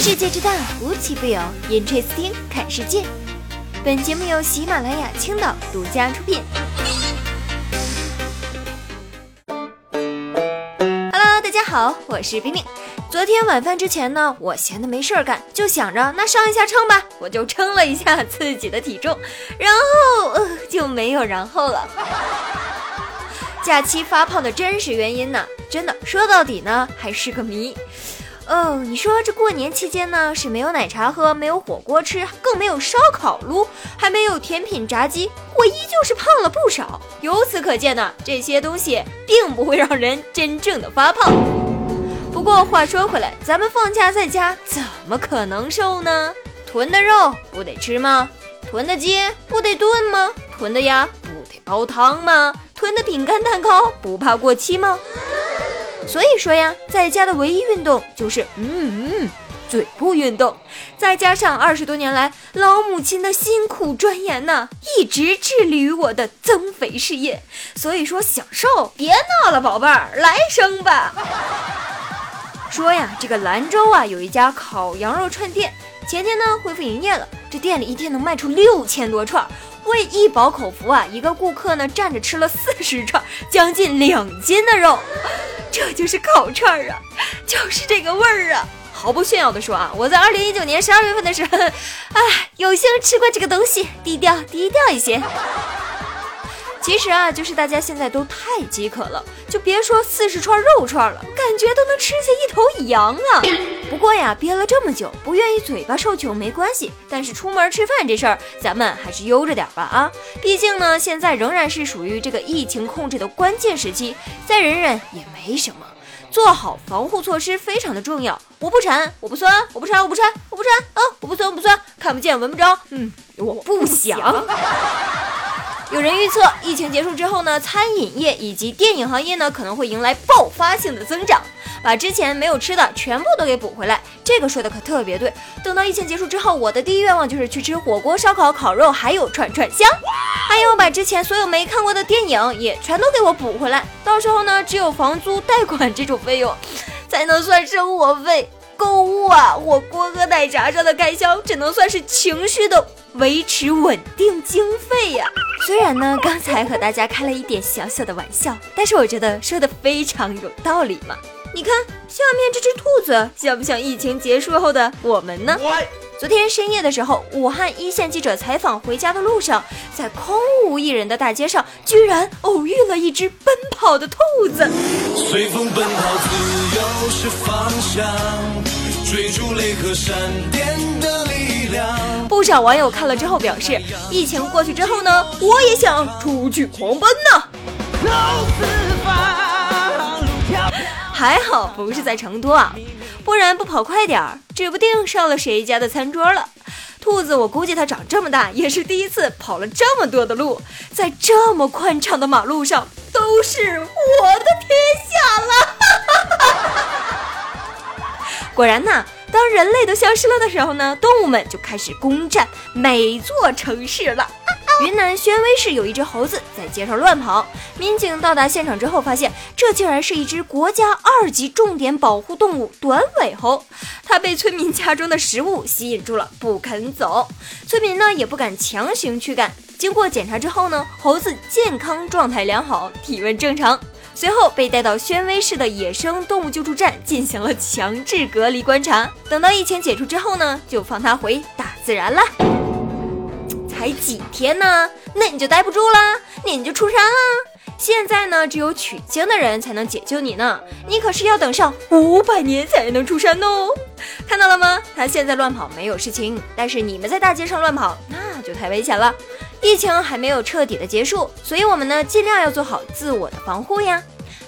世界之大，无奇不有。Interesting，看世界。本节目由喜马拉雅青岛独家出品。Hello，大家好，我是冰冰。昨天晚饭之前呢，我闲的没事儿干，就想着那上一下称吧，我就称了一下自己的体重，然后呃就没有然后了。假期发胖的真实原因呢，真的说到底呢，还是个谜。哦，你说这过年期间呢，是没有奶茶喝，没有火锅吃，更没有烧烤撸，还没有甜品炸鸡，我依旧是胖了不少。由此可见呢，这些东西并不会让人真正的发胖。不过话说回来，咱们放假在家，怎么可能瘦呢？囤的肉不得吃吗？囤的鸡不得炖吗？囤的鸭不得煲汤吗？囤的饼干蛋糕不怕过期吗？所以说呀，在家的唯一运动就是嗯嗯，嘴部运动，再加上二十多年来老母亲的辛苦钻研呢，一直致力于我的增肥事业。所以说想瘦别闹了，宝贝儿，来生吧。说呀，这个兰州啊有一家烤羊肉串店，前天呢恢复营业了，这店里一天能卖出六千多串，为一饱口福啊，一个顾客呢站着吃了四十串，将近两斤的肉。这就是烤串儿啊，就是这个味儿啊！毫不炫耀的说啊，我在二零一九年十二月份的时候，哎，有幸吃过这个东西，低调低调一些。其实啊，就是大家现在都太饥渴了，就别说四十串肉串了，感觉都能吃下一头羊啊。不过呀，憋了这么久，不愿意嘴巴受穷没关系，但是出门吃饭这事儿，咱们还是悠着点吧啊。毕竟呢，现在仍然是属于这个疫情控制的关键时期，再忍忍也没什么。做好防护措施非常的重要。我不馋，我不酸，我不馋，我不馋，我不馋啊！我不酸，我不酸，看不见，闻不着，嗯，我不想。有人预测，疫情结束之后呢，餐饮业以及电影行业呢可能会迎来爆发性的增长，把之前没有吃的全部都给补回来。这个说的可特别对。等到疫情结束之后，我的第一愿望就是去吃火锅、烧烤、烤肉，还有串串香，还有把之前所有没看过的电影也全都给我补回来。到时候呢，只有房租、贷款这种费用才能算生活费。购物啊，火锅和奶茶上的开销只能算是情绪的维持稳定经费呀。虽然呢，刚才和大家开了一点小小的玩笑，但是我觉得说的非常有道理嘛。你看下面这只兔子，像不像疫情结束后的我们呢？昨天深夜的时候，武汉一线记者采访回家的路上，在空无一人的大街上，居然偶遇了一只奔跑的兔子。随风奔跑，自由是方向。追逐雷和闪电的力量。不少网友看了之后表示，疫情过去之后呢，我也想出去狂奔呢。还好不是在成都啊，不然不跑快点儿，指不定上了谁家的餐桌了。兔子，我估计它长这么大也是第一次跑了这么多的路，在这么宽敞的马路上，都是我的天下了。果然呐，当人类都消失了的时候呢，动物们就开始攻占每座城市了。云南宣威市有一只猴子在街上乱跑，民警到达现场之后发现，这竟然是一只国家二级重点保护动物短尾猴。它被村民家中的食物吸引住了，不肯走。村民呢也不敢强行驱赶。经过检查之后呢，猴子健康状态良好，体温正常。随后被带到宣威市的野生动物救助站进行了强制隔离观察。等到疫情解除之后呢，就放它回大自然了。才几天呢，那你就待不住了，那你就出山了。现在呢，只有取经的人才能解救你呢，你可是要等上五百年才能出山哦。看到了吗？他现在乱跑没有事情，但是你们在大街上乱跑，那就太危险了。疫情还没有彻底的结束，所以我们呢尽量要做好自我的防护呀。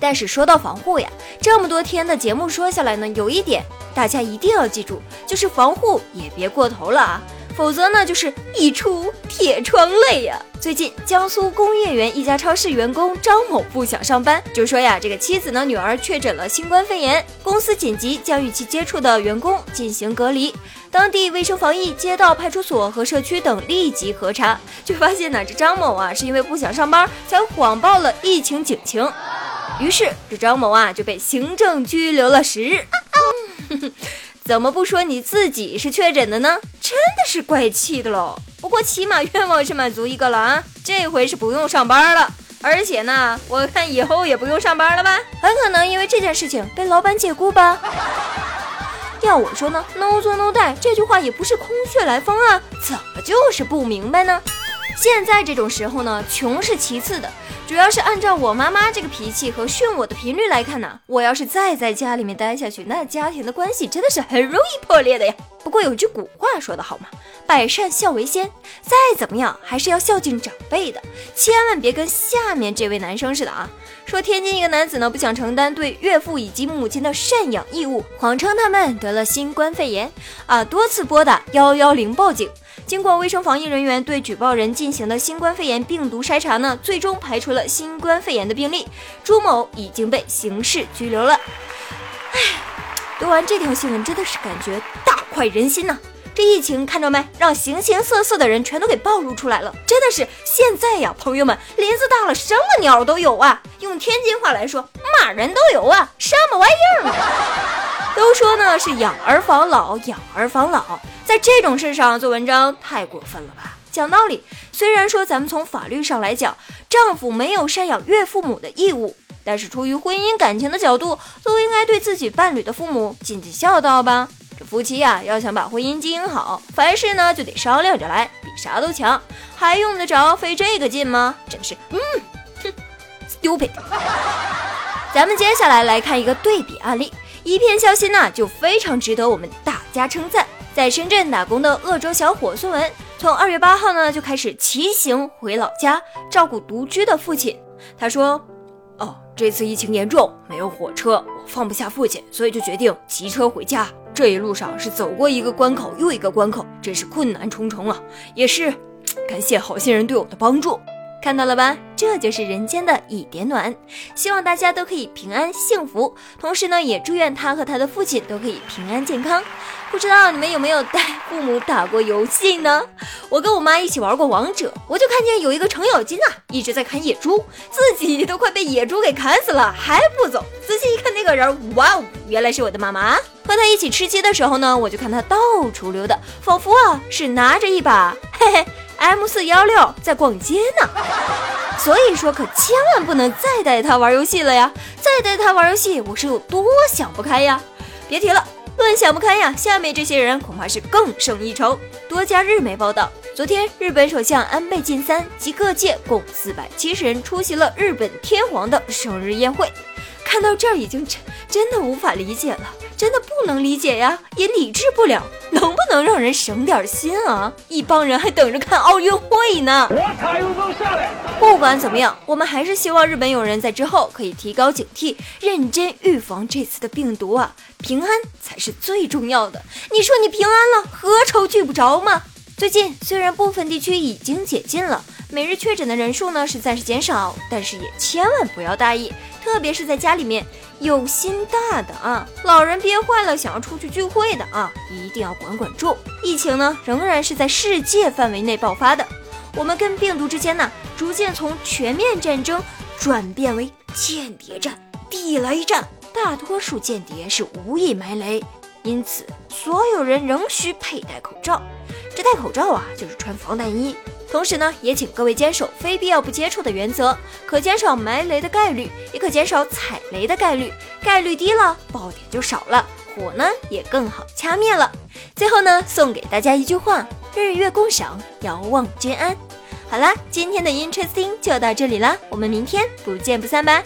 但是说到防护呀，这么多天的节目说下来呢，有一点大家一定要记住，就是防护也别过头了啊。否则呢，就是一出铁窗泪呀。最近，江苏工业园一家超市员工张某不想上班，就说呀，这个妻子呢，女儿确诊了新冠肺炎，公司紧急将与其接触的员工进行隔离。当地卫生防疫、街道派出所和社区等立即核查，却发现呢，这张某啊，是因为不想上班，才谎报了疫情警情。于是，这张某啊，就被行政拘留了十日。怎么不说你自己是确诊的呢？真的是怪气的喽。不过起码愿望是满足一个了啊，这回是不用上班了。而且呢，我看以后也不用上班了吧？很可能因为这件事情被老板解雇吧。要我说呢，no 做 no die 这句话也不是空穴来风啊，怎么就是不明白呢？现在这种时候呢，穷是其次的，主要是按照我妈妈这个脾气和训我的频率来看呢，我要是再在家里面待下去，那家庭的关系真的是很容易破裂的呀。不过有句古话说得好嘛，百善孝为先，再怎么样还是要孝敬长辈的，千万别跟下面这位男生似的啊，说天津一个男子呢不想承担对岳父以及母亲的赡养义务，谎称他们得了新冠肺炎啊，多次拨打幺幺零报警。经过卫生防疫人员对举报人进行的新冠肺炎病毒筛查呢，最终排除了新冠肺炎的病例。朱某已经被刑事拘留了。唉，读完这条新闻真的是感觉大快人心呐！这疫情看着没，让形形色色的人全都给暴露出来了。真的是现在呀，朋友们，林子大了，什么鸟都有啊！用天津话来说，嘛人都有啊，什么玩意儿？都说呢是养儿防老，养儿防老。在这种事上做文章太过分了吧？讲道理，虽然说咱们从法律上来讲，丈夫没有赡养岳父母的义务，但是出于婚姻感情的角度，都应该对自己伴侣的父母尽尽孝道吧。这夫妻呀，要想把婚姻经营好，凡事呢就得商量着来，比啥都强，还用得着费这个劲吗？真是，嗯，哼，stupid。咱们接下来来看一个对比案例，一片孝心呐，就非常值得我们大家称赞。在深圳打工的鄂州小伙孙文，从二月八号呢就开始骑行回老家照顾独居的父亲。他说：“哦，这次疫情严重，没有火车，我放不下父亲，所以就决定骑车回家。这一路上是走过一个关口又一个关口，真是困难重重啊！也是感谢好心人对我的帮助。”看到了吧，这就是人间的一点暖。希望大家都可以平安幸福，同时呢，也祝愿他和他的父亲都可以平安健康。不知道你们有没有带父母打过游戏呢？我跟我妈一起玩过王者，我就看见有一个程咬金啊，一直在砍野猪，自己都快被野猪给砍死了，还不走。仔细一看那个人，哇哦，原来是我的妈妈。和他一起吃鸡的时候呢，我就看他到处溜达，仿佛啊是拿着一把嘿嘿。M 四幺六在逛街呢，所以说可千万不能再带他玩游戏了呀！再带他玩游戏，我是有多想不开呀！别提了，论想不开呀，下面这些人恐怕是更胜一筹。多家日媒报道，昨天日本首相安倍晋三及各界共四百七十人出席了日本天皇的生日宴会。看到这儿已经真真的无法理解了。真的不能理解呀，也理智不了，能不能让人省点心啊？一帮人还等着看奥运会呢。不管怎么样，我们还是希望日本友人在之后可以提高警惕，认真预防这次的病毒啊！平安才是最重要的。你说你平安了，何愁聚不着吗？最近虽然部分地区已经解禁了，每日确诊的人数呢是暂时减少，但是也千万不要大意，特别是在家里面。有心大的啊，老人憋坏了想要出去聚会的啊，一定要管管住。疫情呢仍然是在世界范围内爆发的，我们跟病毒之间呢逐渐从全面战争转变为间谍战、地雷战。大多数间谍是无意埋雷，因此所有人仍需佩戴口罩。戴口罩啊，就是穿防弹衣。同时呢，也请各位坚守非必要不接触的原则，可减少埋雷的概率，也可减少踩雷的概率。概率低了，爆点就少了，火呢也更好掐灭了。最后呢，送给大家一句话：日月共赏，遥望君安。好啦，今天的 Interesting 就到这里啦，我们明天不见不散吧。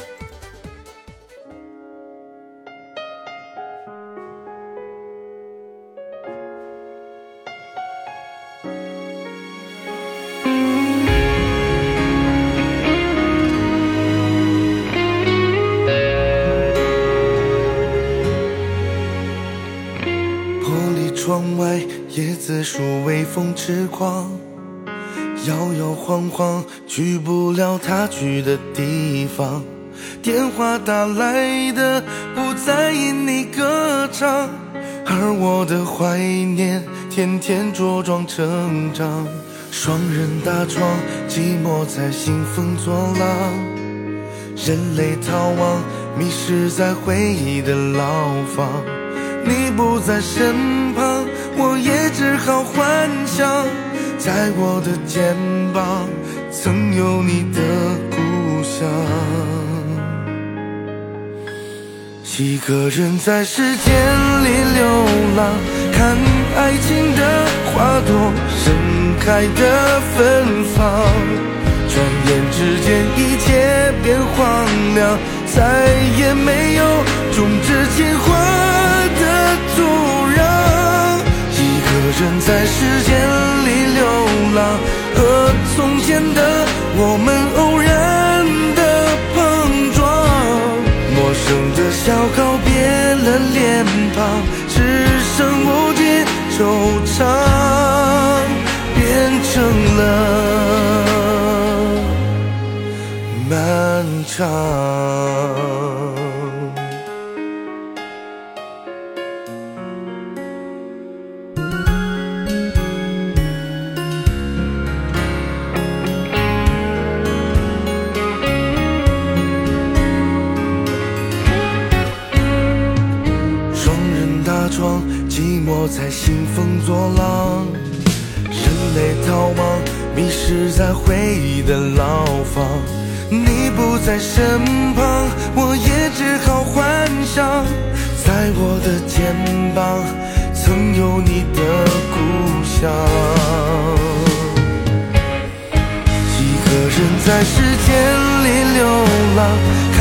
窗外椰子树微风痴狂，摇摇晃晃去不了他去的地方。电话打来的不再因你歌唱，而我的怀念天天茁壮成长。双人大床，寂寞在兴风作浪，人类逃亡，迷失在回忆的牢房。你不在身旁，我也只好幻想，在我的肩膀曾有你的故乡。一个人在时间里流浪，看爱情的花朵盛开的芬芳，转眼之间一切变荒凉，再也没有种植情花人在时间里流浪，和从前的我们偶然的碰撞，陌生的笑告别了脸庞，只剩无尽惆怅，变成了漫长。寂寞在兴风作浪，人类逃亡，迷失在回忆的牢房。你不在身旁，我也只好幻想，在我的肩膀曾有你的故乡。一个人在时间里流浪，看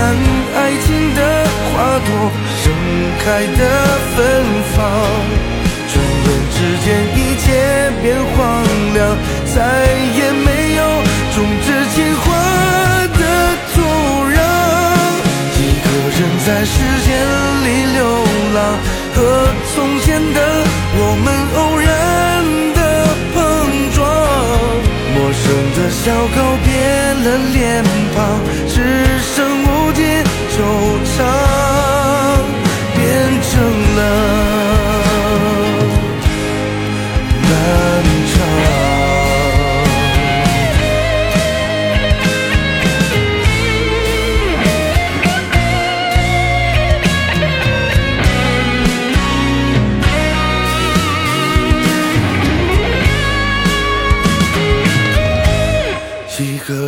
爱情的开的芬芳。转眼之间，一切变荒凉，再也没有种植情花的土壤。一个人在时间里流浪，和从前的我们偶然的碰撞。陌生的笑告别了脸庞，只剩无尽惆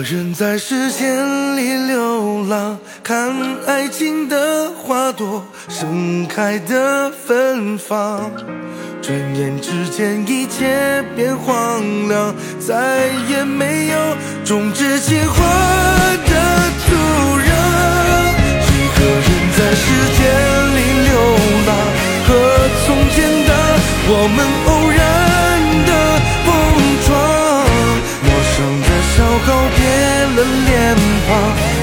人在时间里流浪看爱情的花朵盛开的芬芳转眼之间一切变荒凉再也没有种植鲜花的土壤一个人在时间里流浪和从前的我们。apart